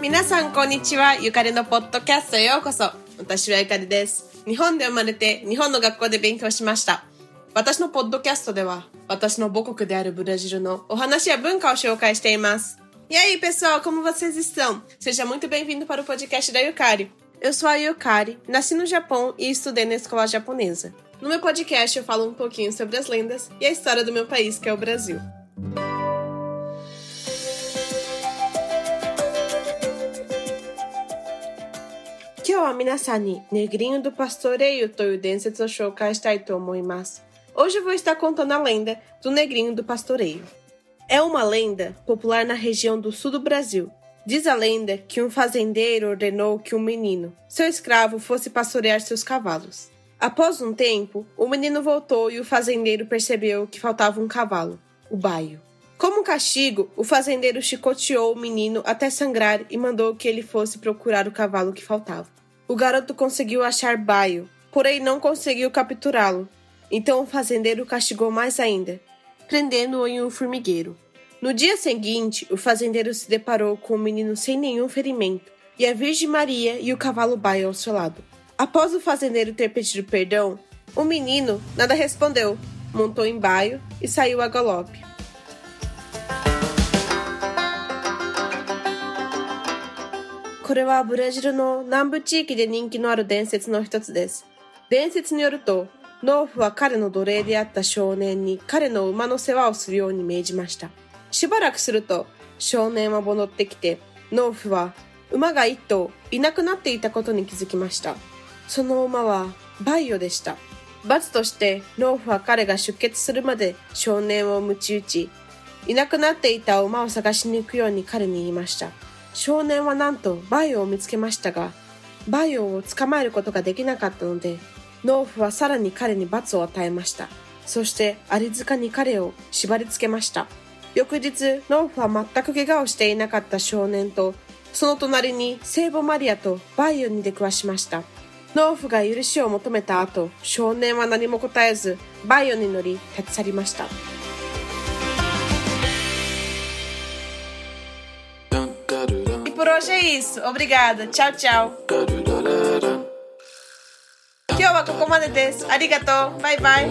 皆さんこんにちはゆかりのポッドキャストへようこそ私はゆかりです日本で生まれて日本の学校で勉強しました私のポッドキャストdeは私の母国であるブラジルのお話や文化を紹介しています E aí, pessoal, como vocês estão? Seja muito bem-vindo para o podcast da Yukari. Eu sou a Yukari, nasci no Japão e estudei na escola japonesa. No meu podcast eu falo um pouquinho sobre as lendas e a história do meu país, que é o Brasil. Negrinho do Pastoreio Toyo Densetsu Shoukai Shitaito Moimasu. Hoje eu vou estar contando a lenda do Negrinho do Pastoreio. É uma lenda popular na região do sul do Brasil. Diz a lenda que um fazendeiro ordenou que um menino, seu escravo, fosse pastorear seus cavalos. Após um tempo, o menino voltou e o fazendeiro percebeu que faltava um cavalo, o baio. Como castigo, o fazendeiro chicoteou o menino até sangrar e mandou que ele fosse procurar o cavalo que faltava. O garoto conseguiu achar baio, porém não conseguiu capturá-lo. Então o fazendeiro castigou mais ainda, prendendo-o em um formigueiro. No dia seguinte, o fazendeiro se deparou com o menino sem nenhum ferimento e a Virgem Maria e o cavalo baio ao seu lado. Após o fazendeiro ter pedido perdão, o menino nada respondeu, montou em baio e saiu a galope. Esse ブラジルの南部地域で人気のある伝説の一つです。伝説によると、農夫は彼の奴隷であった少年に彼の馬の世話をするように命じました。しばらくすると少年は戻ってきて農夫は馬が一頭いなくなっていたことに気づきました。その馬はバイオでした。罰として農夫は彼が出血するまで少年を鞭打ち、いなくなっていた馬を探しに行くように彼に言いました。少年はなんとバイオを見つけましたが、バイオを捕まえることができなかったので、農夫はさらに彼に罰を与えました。そしてアリ塚に彼を縛り付けました。翌日、農夫は全く怪我をしていなかった少年と、その隣に聖母マリアとバイオに出くわしました。農夫が許しを求めた後、少年は何も答えず、バイオに乗り立ち去りました。por hoje é isso. Obrigada. Tchau, tchau. 今日はここまでです。ありがとう。バイバイ。